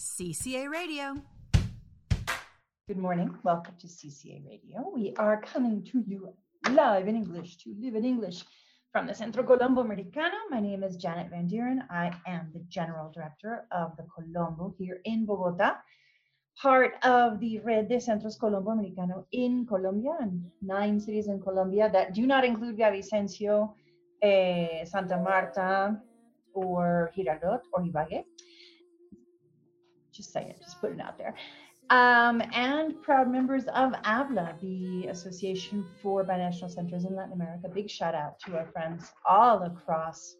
CCA Radio. Good morning. Welcome to CCA Radio. We are coming to you live in English to live in English from the Centro Colombo Americano. My name is Janet Van Dieren. I am the General Director of the Colombo here in Bogota, part of the Red de Centros Colombo Americano in Colombia and nine cities in Colombia that do not include Villavicencio, eh, Santa Marta, or Girardot or Ibagué. Just saying, just put it out there. Um, and proud members of ABLA, the Association for Binational Centers in Latin America. Big shout out to our friends all across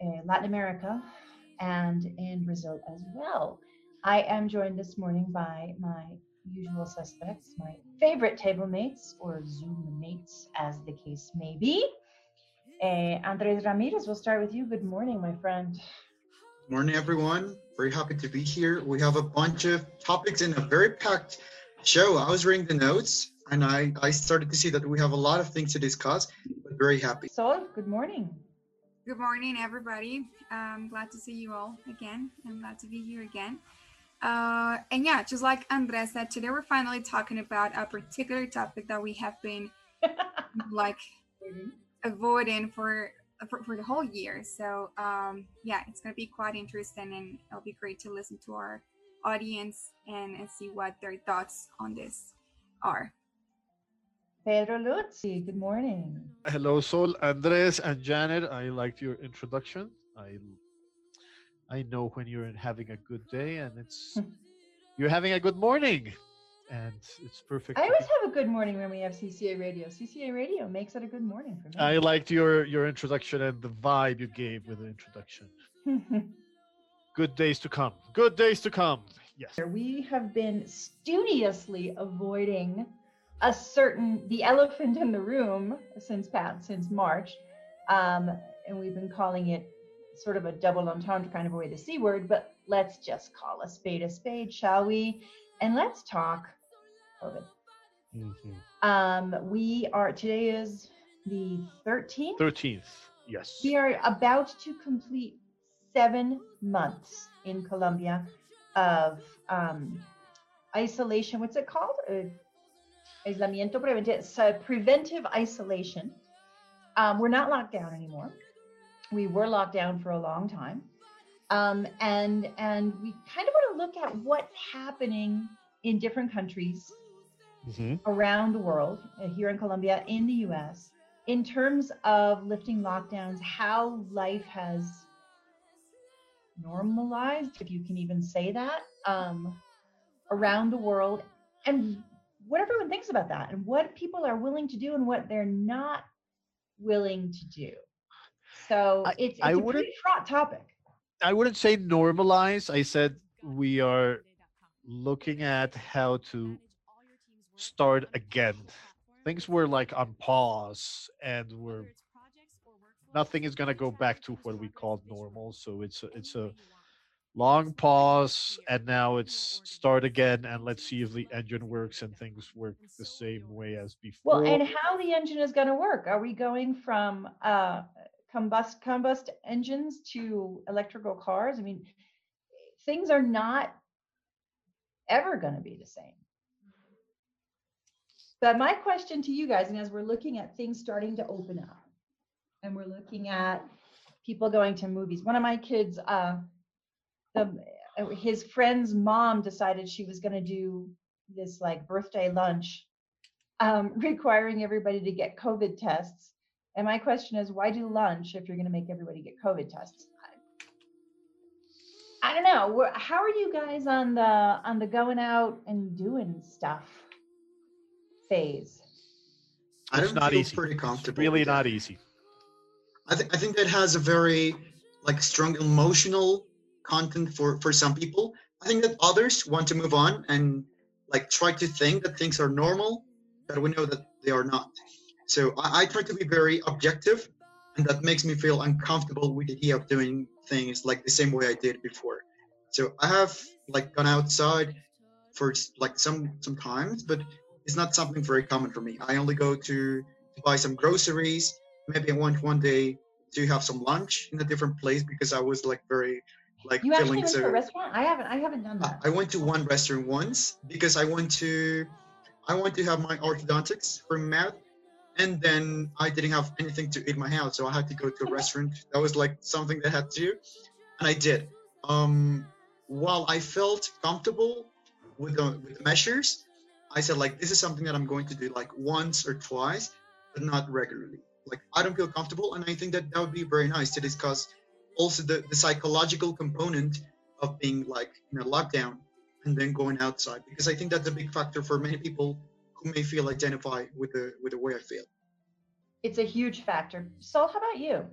uh, Latin America and in Brazil as well. I am joined this morning by my usual suspects, my favorite table mates or Zoom mates, as the case may be. Uh, Andres Ramirez, we'll start with you. Good morning, my friend. Morning, everyone. Very happy to be here. We have a bunch of topics in a very packed show. I was reading the notes and I, I started to see that we have a lot of things to discuss, but very happy. Sol, good morning. Good morning, everybody. I'm glad to see you all again. I'm glad to be here again. Uh, and yeah, just like Andres said, today we're finally talking about a particular topic that we have been like avoiding for, for, for the whole year. So um, yeah, it's gonna be quite interesting, and it'll be great to listen to our audience and, and see what their thoughts on this are. Pedro Luzzi, good morning. Hello, Sol, Andres, and Janet. I liked your introduction. I I know when you're having a good day, and it's you're having a good morning, and it's perfect. I always have a good morning when we have CCA radio. CCA radio makes it a good morning for me. I liked your your introduction and the vibe you gave with the introduction. Good days to come. Good days to come. Yes. we have been studiously avoiding a certain the elephant in the room since past since March, um, and we've been calling it sort of a double entendre kind of a way the c word. But let's just call a spade a spade, shall we? And let's talk COVID. Mhm. Um, we are today is the 13th. Thirteenth. Yes. We are about to complete seven months in Colombia of um, isolation. What's it called? Uh, aislamiento preventive, so preventive isolation. Um, we're not locked down anymore. We were locked down for a long time, um, and and we kind of want to look at what's happening in different countries Mhm. around the world, uh, here in Colombia, in the US, in terms of lifting lockdowns, how life has normalized, if you can even say that, um, around the world, and what everyone thinks about that, and what people are willing to do and what they're not willing to do. So I- it's, it's I a pretty fraught topic. I wouldn't say normalize. I said we are looking at how to start again. Things were like on pause, and we're nothing is gonna go back to what we called normal. So it's a, it's a long pause, and now it's start again, and let's see if the engine works and things work the same way as before. Well, and how the engine is going to work? Are we going from uh, combust combust engines to electrical cars? I mean, things are not ever going to be the same. But my question to you guys, and as we're looking at things starting to open up, and we're looking at people going to movies, one of my kids, uh, the uh, his friend's mom decided she was going to do this like birthday lunch um, requiring everybody to get COVID tests. And my question is, why do lunch if you're going to make everybody get COVID tests? I, I don't know. How are you guys on the on the going out and doing stuff phase? I it's don't not feel easy. pretty It's comfortable. really with it. not easy. I, th- I think that has a very like strong emotional content for for some people. I think that others want to move on and like try to think that things are normal, but we know that they are not. So I, I try to be very objective, and that makes me feel uncomfortable with the idea of doing things like the same way I did before. So I have like gone outside for like some sometimes, but it's not something very common for me. I only go to, to buy some groceries. Maybe I want one day to have some lunch in a different place because I was like very like You actually went so. to a restaurant? I haven't. I haven't done that. I went to one restaurant once because I went to I went to have my orthodontics for mouth, and then I didn't have anything to eat in my house, so I had to go to a restaurant. That was like something that I had to do, and I did. Um, while I felt comfortable with the with the measures, I said like this is something that I'm going to do like once or twice, but not regularly. Like I don't feel comfortable, and I think that that would be very nice to discuss also the, the psychological component of being like in a lockdown and then going outside because I think that's a big factor for many people who may feel identify with the with the way I feel. It's a huge factor. Sol, how about you?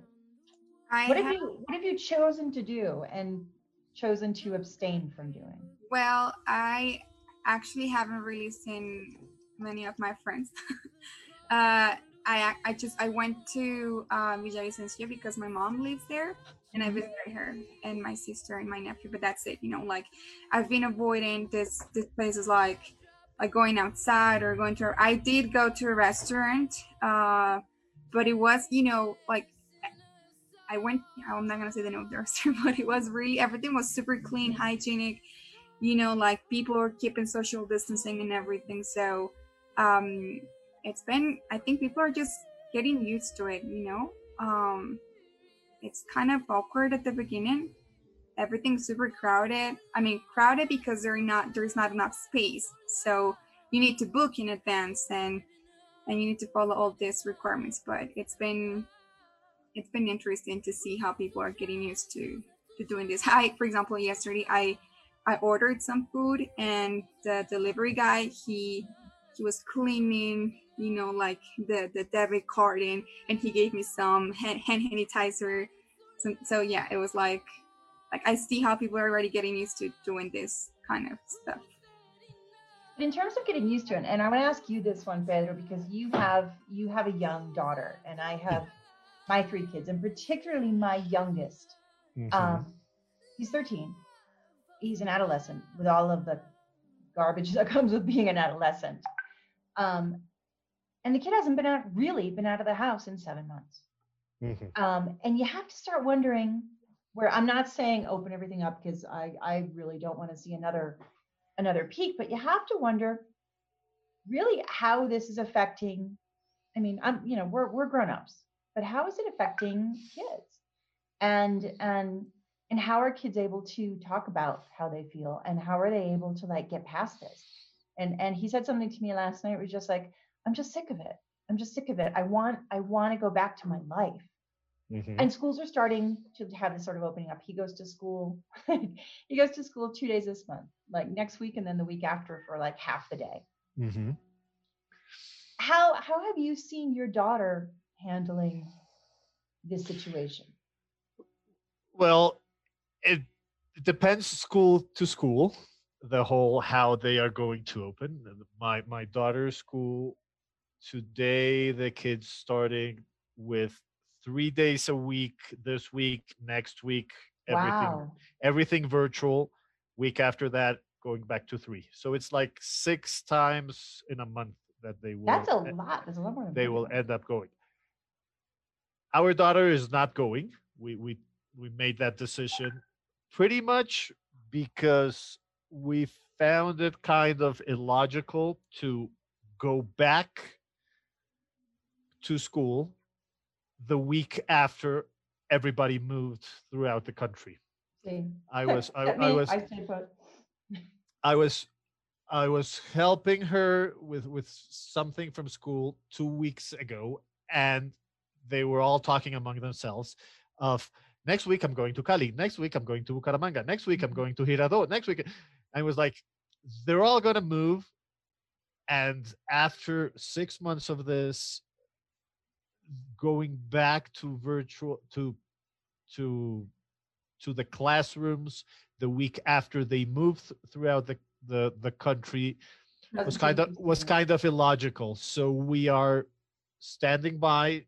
I What have have- you What have you chosen to do and chosen to abstain from doing? Well, I actually haven't really seen many of my friends. uh, I I just I went to uh, Villavicencio because my mom lives there, and I visited her and my sister and my nephew. But that's it. You know, like I've been avoiding this this places like like going outside or going to. I did go to a restaurant, uh, but it was you know like I went. I'm not gonna say the name of the restaurant, but it was really everything was super clean, hygienic. You know, like people are keeping social distancing and everything. So um, it's been. I think people are just getting used to it. You know, um, it's kind of awkward at the beginning. Everything's super crowded. I mean, crowded because there not there's not enough space. So you need to book in advance and and you need to follow all these requirements. But it's been it's been interesting to see how people are getting used to to doing this. I, for example, yesterday I I ordered some food and the delivery guy he he was cleaning you know like the the debit card and and he gave me some hand, hand sanitizer. So, so yeah, it was like like I see how people are already getting used to doing this kind of stuff. But in terms of getting used to it, and I want to ask you this one, Pedro, because you have you have a young daughter, and I have my three kids, and particularly my youngest. Mhm. Um, he's 13. He's an adolescent with all of the garbage that comes with being an adolescent. Um, and the kid hasn't been out really been out of the house in seven months. Mhm. Um, and you have to start wondering where I'm not saying open everything up because I, I really don't want to see another another peak, but you have to wonder really how this is affecting. I mean, I'm you know we're we're grown-ups, but how is it affecting kids? And and and how are kids able to talk about how they feel and how are they able to like get past this? And and he said something to me last night. It was just like, I'm just sick of it. I'm just sick of it. I want I want to go back to my life Mhm. and schools are starting to have this sort of opening up he goes to school he goes to school two days this month like next week and then the week after for like half the day Mhm. how how have you seen your daughter handling this situation Well, it depends school to school. The whole how they are going to open. My my daughter's school today, the kids starting with three days a week this week, next week, everything wow everything virtual. Week after that, going back to three. So it's like six times in a month that they will. that's a lot that's a lot more they will end up going. Our daughter is not going. We we we made that decision pretty much because we found it kind of illogical to go back to school the week after everybody moved throughout the country. See, I was I, I was I. I was I was helping her with with something from school two weeks ago, and they were all talking among themselves of next week I'm going to Cali, next week I'm going to Bucaramanga, next week I'm Mhm. going to Girardot, next week I was like, they're all gonna move, and after six months of this, going back to virtual to to to the classrooms the week after they moved th- throughout the, the, the country was kind of was kind of illogical. So we are standing by,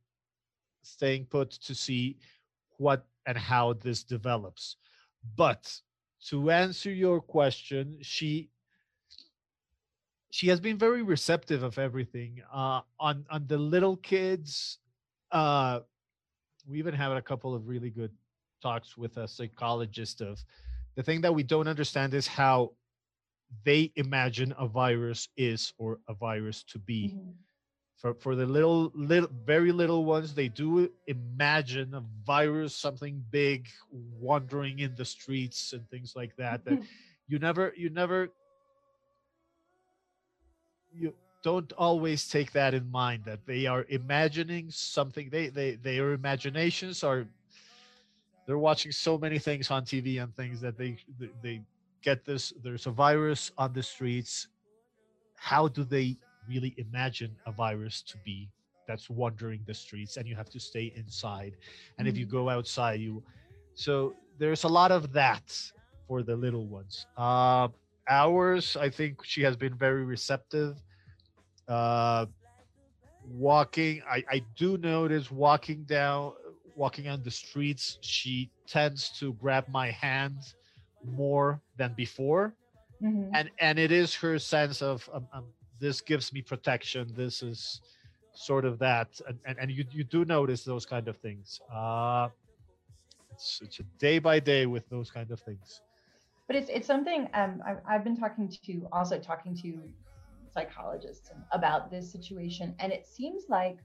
staying put to see what and how this develops. But to answer your question, she she has been very receptive of everything. Uh, on on the little kids, uh, we even had a couple of really good talks with a psychologist of the thing that we don't understand is how they imagine a virus is or a virus to be. Mhm. For for the little little very little ones, they do imagine a virus, something big, wandering in the streets and things like that. That you never you never you don't always take that in mind that they are imagining something they they their imaginations are they're watching so many things on tv and things that they they- they get this there's a virus on the streets how do they really imagine a virus to be that's wandering the streets and you have to stay inside and if you Mhm. go outside you so there's a lot of that for the little ones uh ours i think she has been very receptive uh walking i i do notice walking down walking on the streets she tends to grab my hand more than before Mhm. and and it is her sense of um, um, this gives me protection this is sort of that and and, and you, you do notice those kind of things uh it's, it's a day by day with those kind of things But it's it's something um, I've, I've been talking to also talking to psychologists about this situation, and it seems like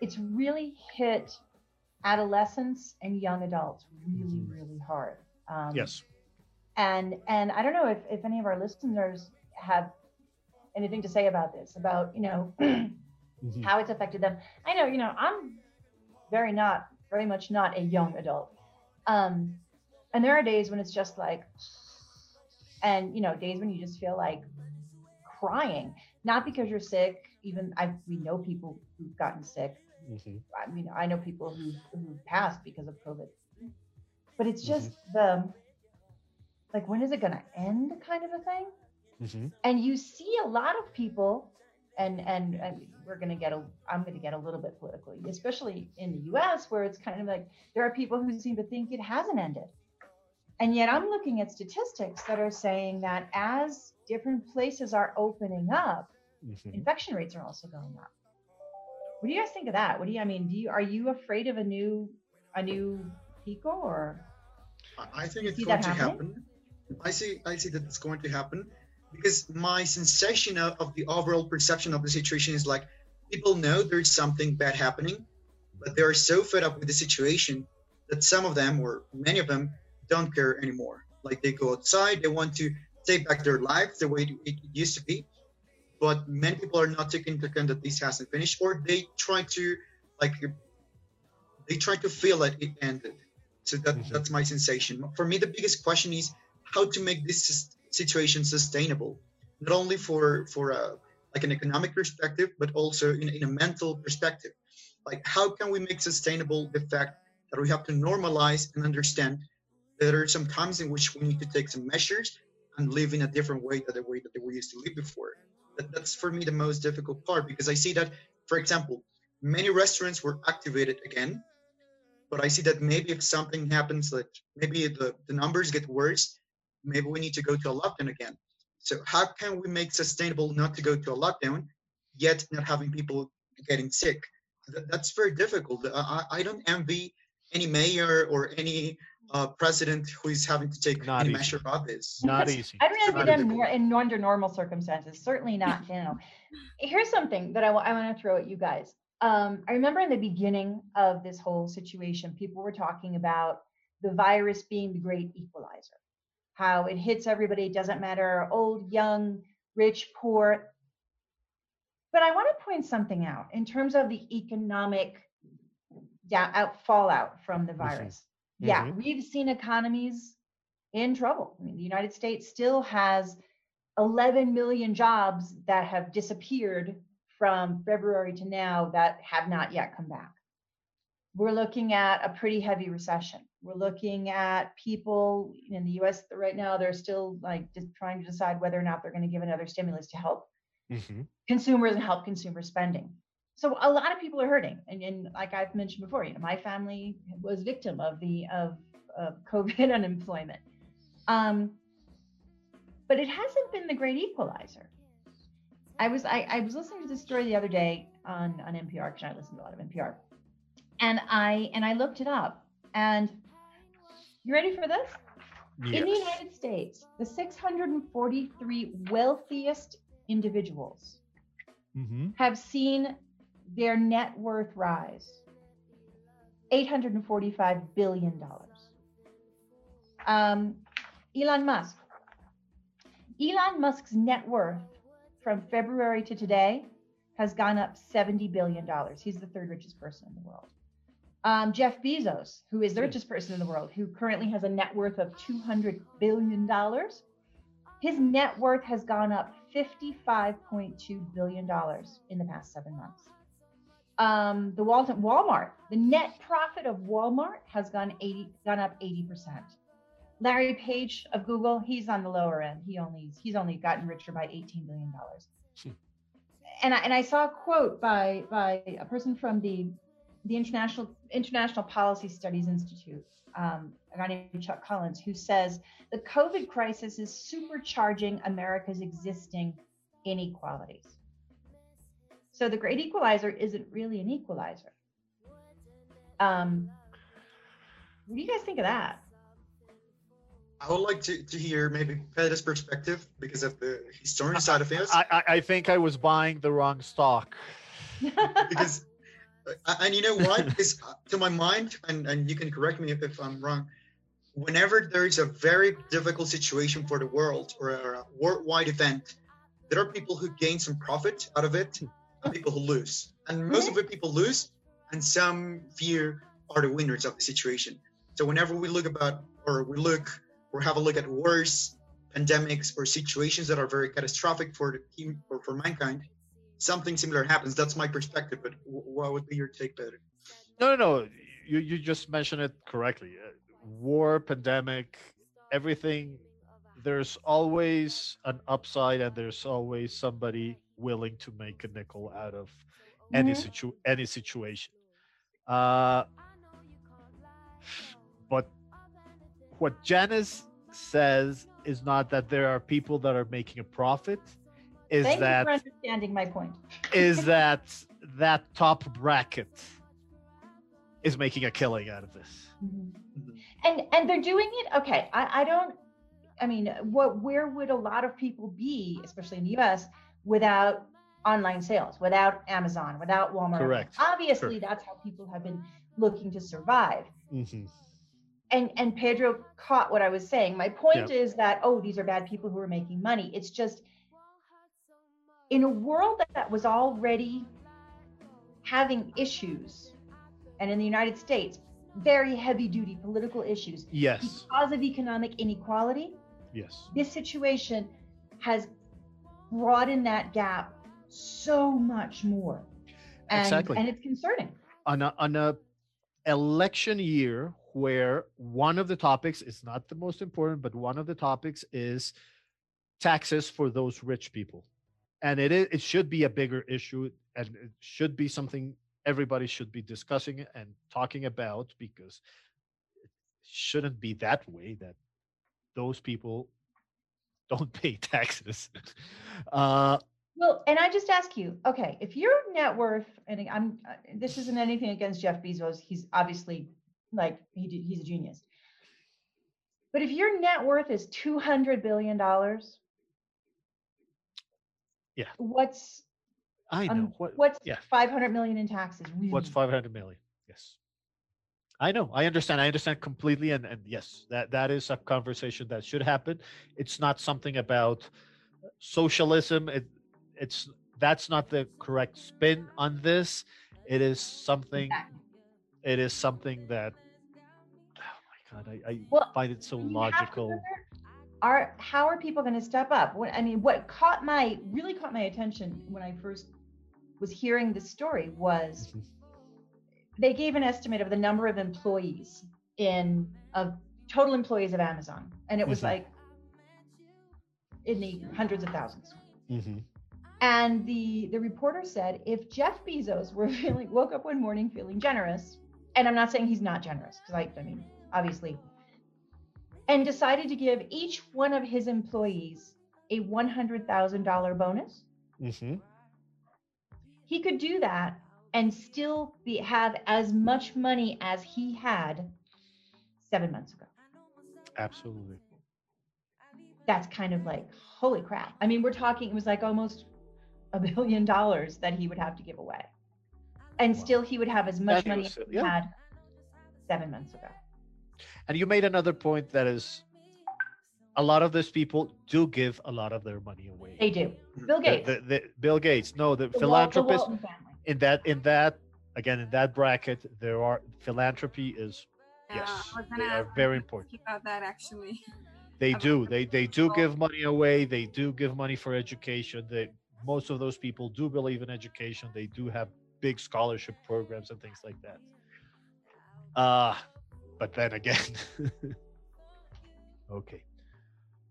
it's really hit adolescents and young adults really Mhm. really hard. Um, yes and and I don't know if if any of our listeners have anything to say about this about you know Mhm. how it's affected them. I know, you know, I'm very not, very much not a young adult. Um, and there are days when it's just like, and you know, days when you just feel like crying, not because you're sick. Even I, we know people who've gotten sick. Mhm. I mean, I know people who who passed because of COVID. But it's Mm-hmm. just the, like, when is it going to end, kind of a thing Mhm. and you see a lot of people and and, and we're going to get a i'm going to get a little bit political especially in the us where it's kind of like there are people who seem to think it hasn't ended and yet i'm looking at statistics that are saying that as different places are opening up Mhm. infection rates are also going up what do you guys think of that what do you i mean do you are you afraid of a new a new pico or I- I think it's going to happen. I see. I see that it's going to happen because my sensation of, of the overall perception of the situation is like people know there's something bad happening, but they are so fed up with the situation that some of them, or many of them, don't care anymore. Like they go outside, they want to take back their life the way it, it used to be, but many people are not taking into account that this hasn't finished, or they try to like they try to feel that it ended. So that, Mhm. that's my sensation. For me, the biggest question is how to make this situation sustainable, not only for for a like an economic perspective, but also in, in a mental perspective. Like how can we make sustainable the fact that we have to normalize and understand that there are some times in which we need to take some measures and live in a different way than the way that we used to live before. That, that's for me the most difficult part because I see that, for example, many restaurants were activated again but I see that maybe if something happens, like maybe the, the numbers get worse, maybe we need to go to a lockdown again. So how can we make sustainable not to go to a lockdown, yet not having people getting sick? That's very difficult. I, I I don't envy any mayor or any uh, president who is having to take Not any easy. measure about this. not easy I don't envy them difficult. nor, in under normal circumstances. Certainly not, you know. Here's something that I want to throw at you guys. Um, I remember in the beginning of this whole situation, people were talking about the virus being the great equalizer, how it hits everybody, it doesn't matter old, young, rich, poor. But I want to point something out in terms of the economic da- out fallout from the virus. Yeah, Mhm. we've seen economies in trouble. I mean, the United States still has 11 million jobs that have disappeared from February to now that have not yet come back. We're looking at a pretty heavy recession. We're looking at people in the US right now, they're still like just trying to decide whether or not they're going to give another stimulus to help Mhm. consumers and help consumer spending. So a lot of people are hurting, and, and like I've mentioned before, you know, my family was victim of the of, of COVID unemployment. Um, but it hasn't been the great equalizer. I was I, I was listening to this story the other day on on NPR because I listen to a lot of NPR, and I and I looked it up, and You ready for this? In the United States, the 643 wealthiest individuals Mhm. have seen their net worth rise $845 billion. Um, Elon Musk. Elon Musk's net worth from February to today has gone up $70 billion. He's the third richest person in the world. Um, Jeff Bezos, who is the Hmm. richest person in the world, who currently has a net worth of $200 billion, his net worth has gone up $55.2 billion in the past seven months. Um, the Walton Walmart, the net profit of Walmart has gone 80, gone up 80%. Larry Page of Google, he's on the lower end. He only he's only gotten richer by 18 billion dollars. Hmm. And I and I saw a quote by by a person from the the International International Policy Studies Institute, um, a guy named Chuck Collins, who says the COVID crisis is supercharging America's existing inequalities. So the great equalizer isn't really an equalizer. Um, what do you guys think of that? I would like to, to hear maybe Pedro's perspective because of the historian side of things. I, I I think I was buying the wrong stock. because and you know what? Is uh, to my mind and and you can correct me if, if i'm wrong whenever there is a very difficult situation for the world or a, or a worldwide event there are people who gain some profit out of it and people who lose. And most of the people lose and some few are the winners of the situation. So whenever we look about or we look or have a look at wars pandemics or situations that are very catastrophic for the team or for mankind something similar happens. That's my perspective, but what would be your take, Peter? No, no, no. You you just mentioned it correctly. Uh, War, pandemic, everything. There's always an upside, and there's always somebody willing to make a nickel out of any situ any situation. Uh, but what Janet says is not that there are people that are making a profit. Is Thank that you for understanding my point. is that that top bracket is making a killing out of this. Mhm. And and they're doing it. Okay, I, I don't. I mean, what? Where would a lot of people be, especially in the U.S., without online sales, without Amazon, without Walmart? Correct. Obviously, that's how people have been looking to survive. Mm-hmm. And and Pedro caught what I was saying. My point is that oh, these are bad people who are making money. It's just in a world that was already having issues, and in the United States, very heavy duty political issues Yes. because of economic inequality. Yes. This situation has broadened that gap so much more. And, Exactly. and it's concerning. On a on a election year where one of the topics is not the most important, but one of the topics is taxes for those rich people, and it it should be a bigger issue, and it should be something everybody should be discussing and talking about because it shouldn't be that way that those people don't pay taxes. uh, Well, and I just ask you, okay, if your net worth, and I'm, uh, this isn't anything against Jeff Bezos. He's obviously like he he's a genius. But if your net worth is two hundred billion dollars, Yeah. what's I know um, what what's yeah. five hundred million in taxes? What's 500 million? Yes. I know. I understand. I understand completely. And, and yes, that, that is a conversation that should happen. It's not something about socialism. It, it's that's not the correct spin on this. It is something. Exactly. It is something that. Oh my god! I, I Well, find it so we have to logical. Are how are people going to step up? What I mean, what caught my really caught my attention when I first was hearing the story was Mhm. they gave an estimate of the number of employees in of total employees of Amazon, and it was Mhm. like in the hundreds of thousands. Mhm. And the the reporter said, if Jeff Bezos were feeling woke up one morning feeling generous, and I'm not saying he's not generous, because I, I mean, obviously, and decided to give each one of his employees a one hundred thousand dollar bonus, Mhm. he could do that and still be have as much money as he had seven months ago. Absolutely. That's kind of like, holy crap. I mean, we're talking, it was like almost a billion dollars that he would have to give away. And Wow. still, he would have as much he money as he yeah. had seven months ago. And you made another point that is a lot of those people do give a lot of their money away. They do. Bill Gates. the- the- Bill Gates. No, the, the Wal- the philanthropists Walton family. in that in that again in that bracket there are philanthropy is Yeah, Yes, they are very you important. About that, actually. they About do the they they do give money away they do give money for education they most of those people do believe in education they do have big scholarship programs and things like that uh but then again okay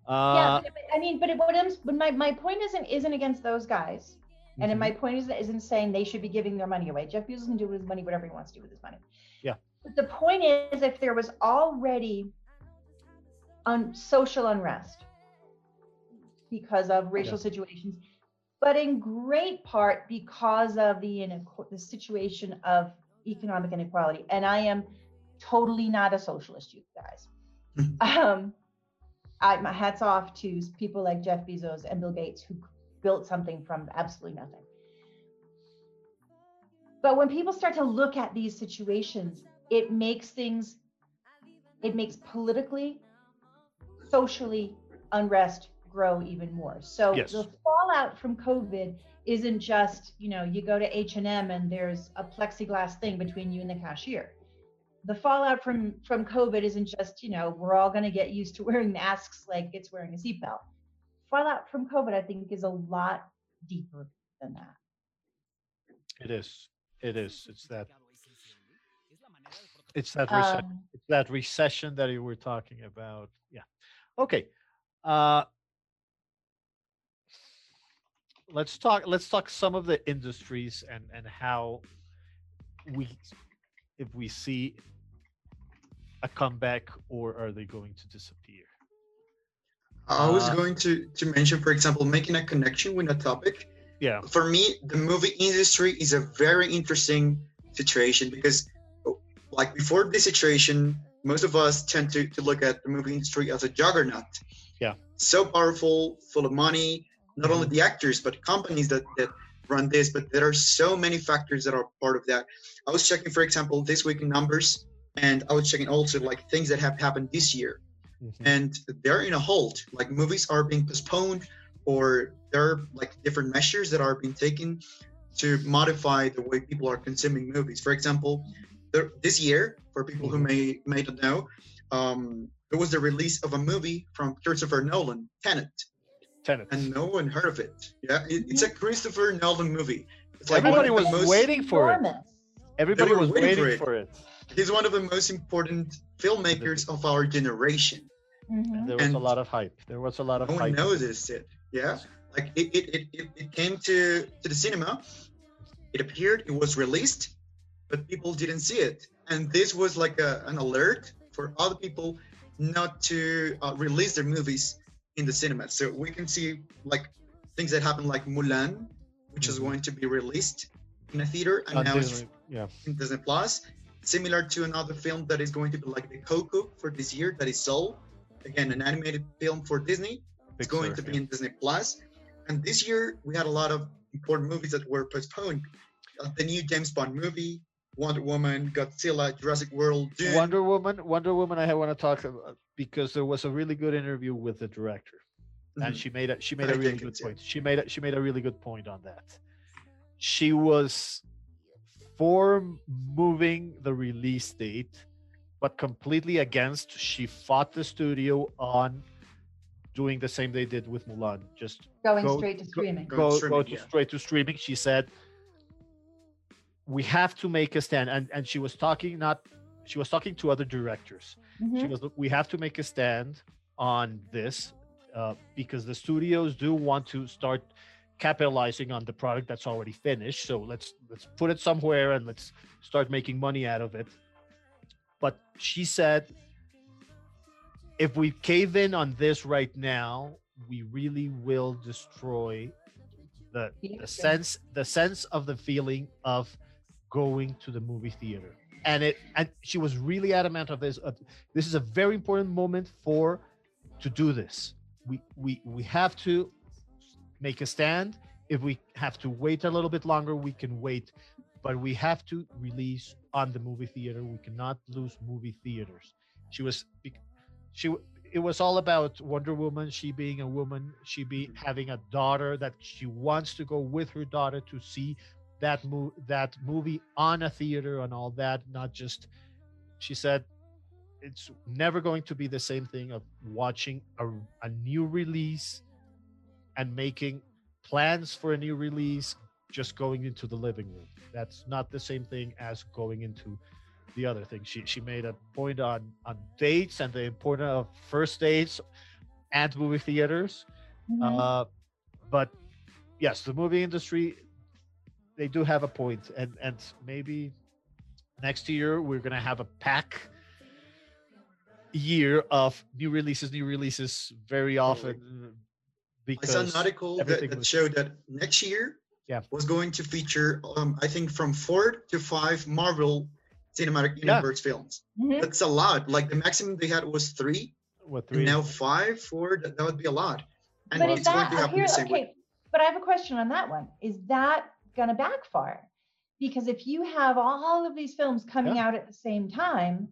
yeah, uh but, but- I mean, but it, what I'm, but my, my point isn't isn't against those guys, and mhm. my point isn't, isn't saying they should be giving their money away. Jeff Bezos can do with his money whatever he wants to do with his money. Yeah. But the point is, if there was already un, social unrest because of racial situations, but in great part because of the inequ- the situation of economic inequality, and I am totally not a socialist, you guys. um, I, my hats off to people like Jeff Bezos and Bill Gates who built something from absolutely nothing. But when people start to look at these situations, it makes things, it makes politically, socially unrest grow even more. So Yes. the fallout from COVID isn't just, you know, you go to H&M and there's a plexiglass thing between you and the cashier the fallout from from COVID isn't just you know we're all going to get used to wearing masks like it's wearing a seatbelt. Fallout from COVID, I think, is a lot deeper than that. it is it is it's that it's that recession Um, it's that recession that you were talking about yeah okay uh let's talk let's talk some of the industries and and how we if we see a comeback or are they going to disappear I was Uh, going to, to mention, for example, making a connection with a topic. yeah For me, the movie industry is a very interesting situation because, like, before this situation, most of us tend to, to look at the movie industry as a juggernaut. Yeah. So powerful, full of money, not only the actors, but companies that, that run this, but there are so many factors that are part of that. I was checking, for example, this week in numbers, and I was checking also like things that have happened this year Mhm. and they're in a hold. Like movies are being postponed, or there are like different measures that are being taken to modify the way people are consuming movies. For example, there, this year, for people who may may not know, um, there was the release of a movie from Christopher Nolan, Tenet, tenants and no one heard of it. Yeah, it, it's a Christopher Nolan movie. It's like everybody was waiting for it everybody was waiting waiting for for it. It, He's one of the most important filmmakers of our generation. Mhm. there was a lot of hype there was a lot of no one noticed it. Yeah, like it, it, it, it, it came to to the cinema. It appeared, it was released, but people didn't see it, and this was like a, an alert for other people not to uh, release their movies in the cinema. So we can see like things that happened, like Mulan, which is Mhm. going to be released in a theater, and on now it's yeah in Disney Plus. Similar to another film that is going to be like the Coco for this year, that is Soul. Again, an animated film for Disney. It's going to be yeah. in Disney Plus. And this year we had a lot of important movies that were postponed. Uh, the new James Bond movie, Wonder Woman, Godzilla, Jurassic World, Dune. Wonder Woman, Wonder Woman. I want to talk about because there was a really good interview with the director, and Mhm. she made a she made a I really good it's- yeah. point. She made a, she made a really good point on that. She was for moving the release date, but completely against. She fought the studio on doing the same they did with Mulan, just Going Go- straight to streaming. Go go, streaming, go to yeah. straight to streaming. She said, "We have to make a stand," and and she was talking not, she was talking to other directors. Mhm. She goes, "Look, "We have to make a stand on this uh, because the studios do want to start capitalizing on the product that's already finished. So let's let's put it somewhere and let's start making money out of it." But she said, "If we cave in on this right now, we really will destroy the The sense the sense of the feeling of going to the movie theater." and it and she was really adamant of this. Uh, this is a very important moment for to do this. We we we have to make a stand. If we have to wait a little bit longer, we can wait, but we have to release on the movie theater. We cannot lose movie theaters. She was she it was all about Wonder Woman, she being a woman, she be mm-hmm. having a daughter that she wants to go with her daughter to see that mo- that movie on a theater and all that, not just she said it's never going to be the same thing of watching a, a new release and making plans for a new release just going into the living room. That's not the same thing as going into the other thing. She she made a point on on dates and the importance of first dates and movie theaters. Mhm. uh but yes the movie industry they do have a point and and maybe next year we're gonna have a pack year of new releases new releases very often I saw an article that, that showed that next year Yeah. was going to feature, um, I think, from four to five Marvel Cinematic Yeah. Universe films. Mhm. That's a lot. Like the maximum they had was three, what and three now five, four. That, that would be a lot. And But is it's going that to happen here? the same way. Okay, but I have a question on that one. Is that going to backfire? Because if you have all of these films coming Yeah. out at the same time,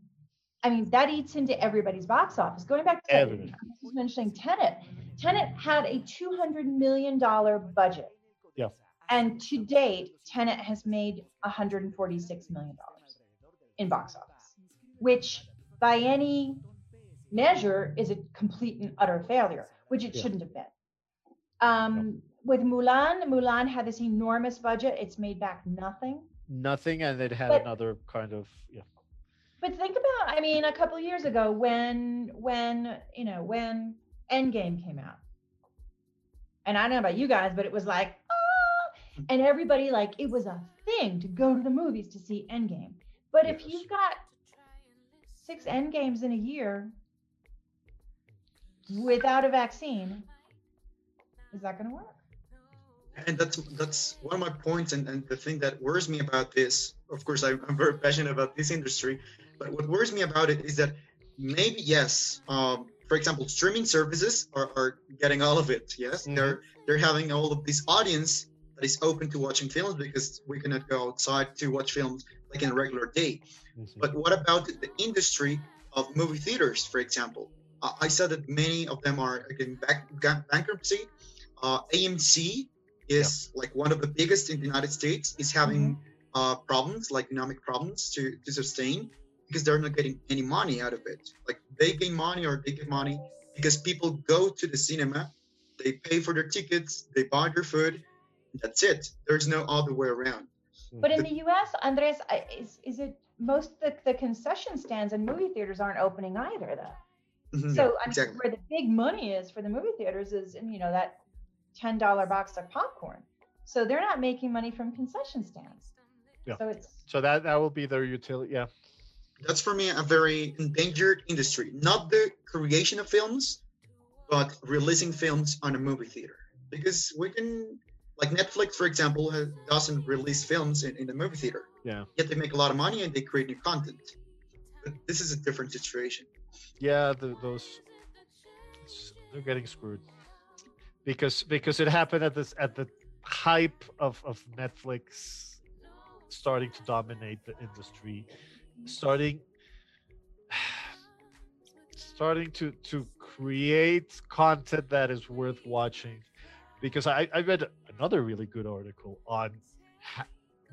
I mean that eats into everybody's box office. Going back to Everybody. I was mentioning Tenet. Tenet had a two hundred million dollar budget. Yeah. And to date, Tenet has made one hundred and forty-six million dollars in box office, which by any measure is a complete and utter failure, which it Yeah. shouldn't have been. Um, with Mulan, Mulan had this enormous budget. It's made back nothing. nothing and it had But- another kind of yeah But think about, I mean, a couple of years ago when when you know when Endgame came out, and I don't know about you guys, but it was like, ah, and everybody like it was a thing to go to the movies to see Endgame. But if you've got six Endgames in a year without a vaccine, is that going to work? and that's that's one of my points and, and the thing that worries me about this of course I'm, I'm very passionate about this industry but what worries me about it is that maybe yes um, for example streaming services are, are getting all of it yes Mhm. they're they're having all of this audience that is open to watching films because we cannot go outside to watch films like in a regular day but what about the industry of movie theaters, for example? Uh, I saw that many of them are again back, bankruptcy. Uh, AMC is like one of the biggest in the United States. Is having uh, problems, like economic problems, to to sustain because they're not getting any money out of it. Like they gain money or they get money because people go to the cinema, they pay for their tickets, they buy their food. That's it. There's no other way around. But in the U.S., Andres, is is it most the, the concession stands and movie theaters aren't opening either, though. Mhm. So I mean, exactly. where the big money is for the movie theaters is in you know that ten dollar box of popcorn. So they're not making money from concession stands. Yeah. So it's so that that will be their utility yeah that's for me a very endangered industry. Not the creation of films, but releasing films on a movie theater. Because we can, like Netflix, for example, has, doesn't release films in, in the movie theater. Yeah. Yet they make a lot of money and they create new content. But this is a different situation. yeah the, those they're getting screwed because because it happened at this at the hype of of netflix starting to dominate the industry starting starting to to create content that is worth watching because i i read another really good article on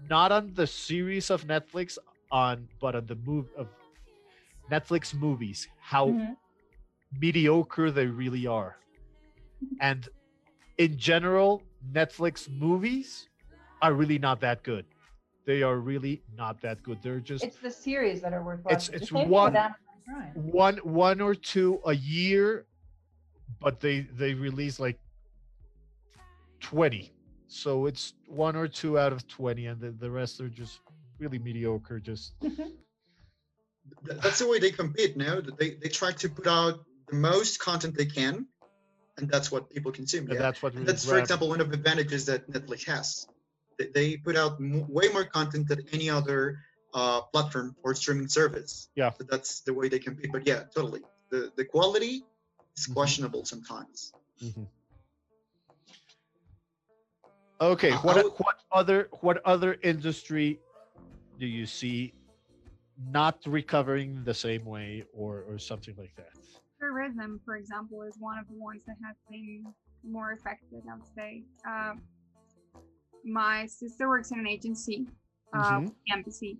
not on the series of netflix on but on the move of netflix movies how Mhm. mediocre they really are. And in general, Netflix movies are really not that good. They are really not that good. They're just it's the series that are worth watching. It's- it's same thing one- with Amazon Prime. one one or two a year, but they they release like 20. So it's one or two out of 20 and the, the rest are just really mediocre just mm-hmm. That's the way they compete now. They, they try to put out the most content they can, and that's what people consume. and yeah. that's what and that's for example, one of the advantages that Netflix has. They, they put out m- way more content than any other uh, platform or streaming service. Yeah. So that's the way they can compete. But yeah, totally. The the quality is Mhm. questionable sometimes. Mhm. Okay, I- what would- what other what other industry do you see not recovering the same way or or something like that? tourism, for example, is one of the ones that has been more affected. I would say. Um, my sister works in an agency, uh, Mhm. embassy,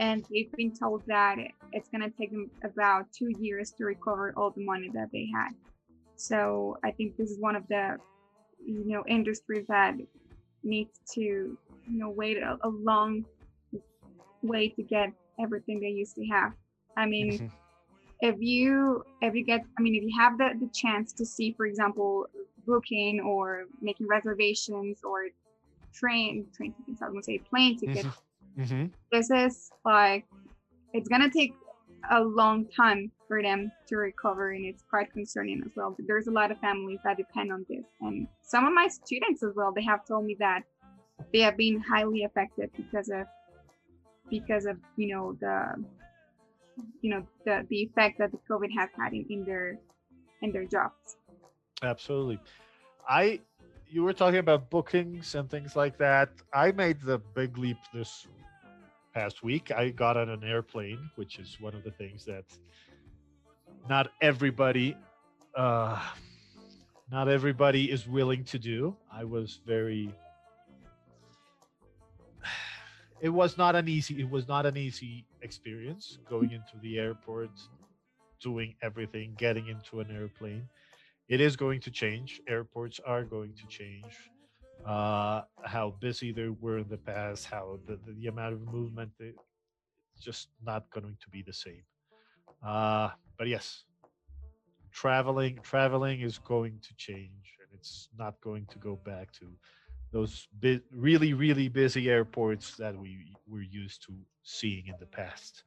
and they've been told that it's going to take them about two years to recover all the money that they had. So I think this is one of the, you know, industries that needs to, you know, wait a, a long way to get everything they used to have. I mean Mhm. if you if you get i mean if you have the, the chance to see for example booking or making reservations or train train tickets i was gonna say plane tickets Mhm. this is like it's gonna take a long time for them to recover and it's quite concerning as well there's a lot of families that depend on this and some of my students as well they have told me that they have been highly affected because of because of you know the you know the the effect that the covid has had in, in their in their jobs Absolutely. I you were talking about bookings and things like that. I made the big leap this past week. I got on an airplane, which is one of the things that not everybody uh not everybody is willing to do. I was very it was not an easy it was not an easy experience going into the airport doing everything getting into an airplane it is going to change. Airports are going to change. Uh how busy they were in the past how the, the, the amount of movement it- it's just not going to be the same. Uh but yes traveling traveling is going to change and it's not going to go back to those bi- really really busy airports that we were used to seeing in the past.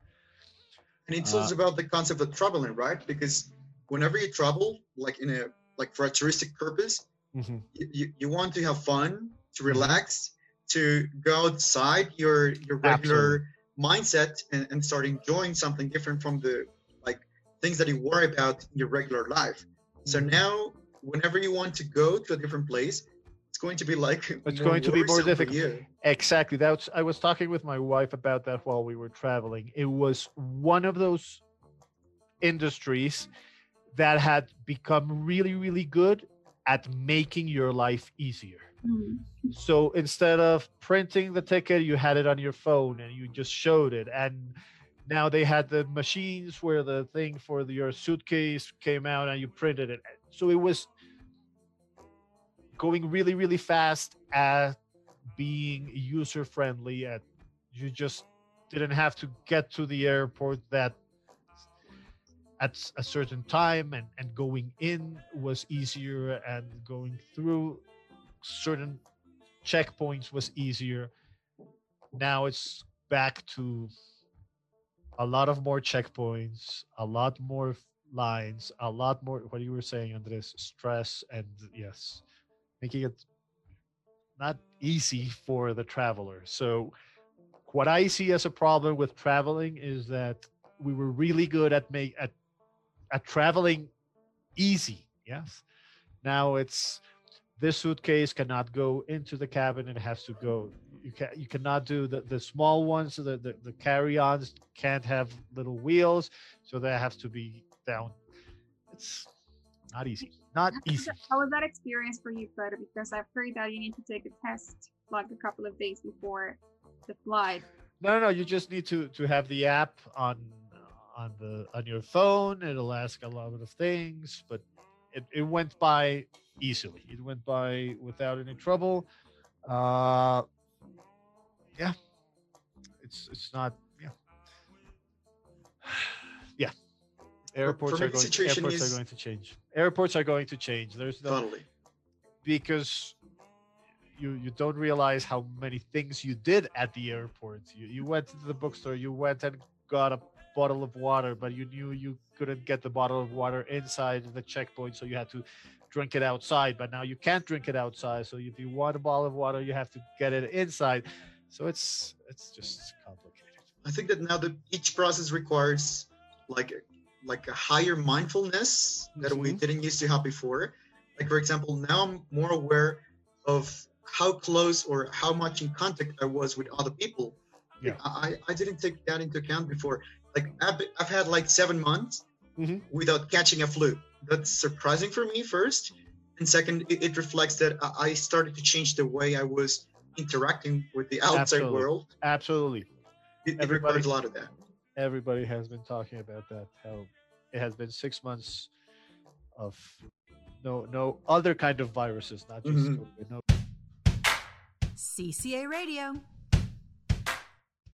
And it's Uh, also about the concept of traveling, right? Because whenever you travel, like in a like for a touristic purpose, Mhm. you, you, want to have fun, to Mhm. relax, to go outside your your regular mindset and, and start enjoying something different from the like things that you worry about in your regular life. So Mhm. now, whenever you want to go to a different place, it's going to be like It's going to be more difficult. Exactly. That's I was talking with my wife about that while we were traveling. It was one of those industries that had become really, really good at making your life easier. Mm-hmm. So instead of printing the ticket, you had it on your phone and you just showed it. And now they had the machines where the thing for the, your suitcase came out and you printed it. So it was going really, really fast at being user friendly. At you just didn't have to get to the airport that at a certain time and, and going in was easier and going through certain checkpoints was easier. Now it's back to a lot of more checkpoints a lot more lines a lot more what you were saying andres stress and yes making it not easy for the traveler. So what i see as a problem with traveling is that we were really good at make at at traveling easy yes now it's this suitcase cannot go into the cabin it has to go you can you cannot do the, the small ones the, the the carry-ons can't have little wheels so that has to be down it's not easy not How was easy that- How was that experience for you, Fred? Because I've heard that you need to take a test like a couple of days before the flight. No, no, no. You just need to to have the app on on the on your phone. It'll ask a lot of things, but it, it went by easily. It went by without any trouble. Uh, yeah, it's it's not yeah yeah. Airports are going. airports is- are going to change. Airports are going to change. There's no Totally. because you you don't realize how many things you did at the airport. You you went to the bookstore, you went and got a bottle of water, but you knew you couldn't get the bottle of water inside the checkpoint, so you had to drink it outside. But now you can't drink it outside. So if you want a bottle of water, you have to get it inside. So it's it's just complicated. I think that now that each process requires like like a higher mindfulness that we Mhm. didn't used to have before. Like for example, now I'm more aware of how close or how much in contact I was with other people. Yeah. I, I didn't take that into account before. Like I've, been- I've had like seven months Mhm. without catching a flu. That's surprising for me first. And second, it, it reflects that I I started to change the way I was interacting with the outside Absolutely. world. Absolutely. It, it Everybody- requires a lot of that. Everybody has been talking about that. How it has been six months of no no other kind of viruses, not just Mhm. COVID, no CCA Radio.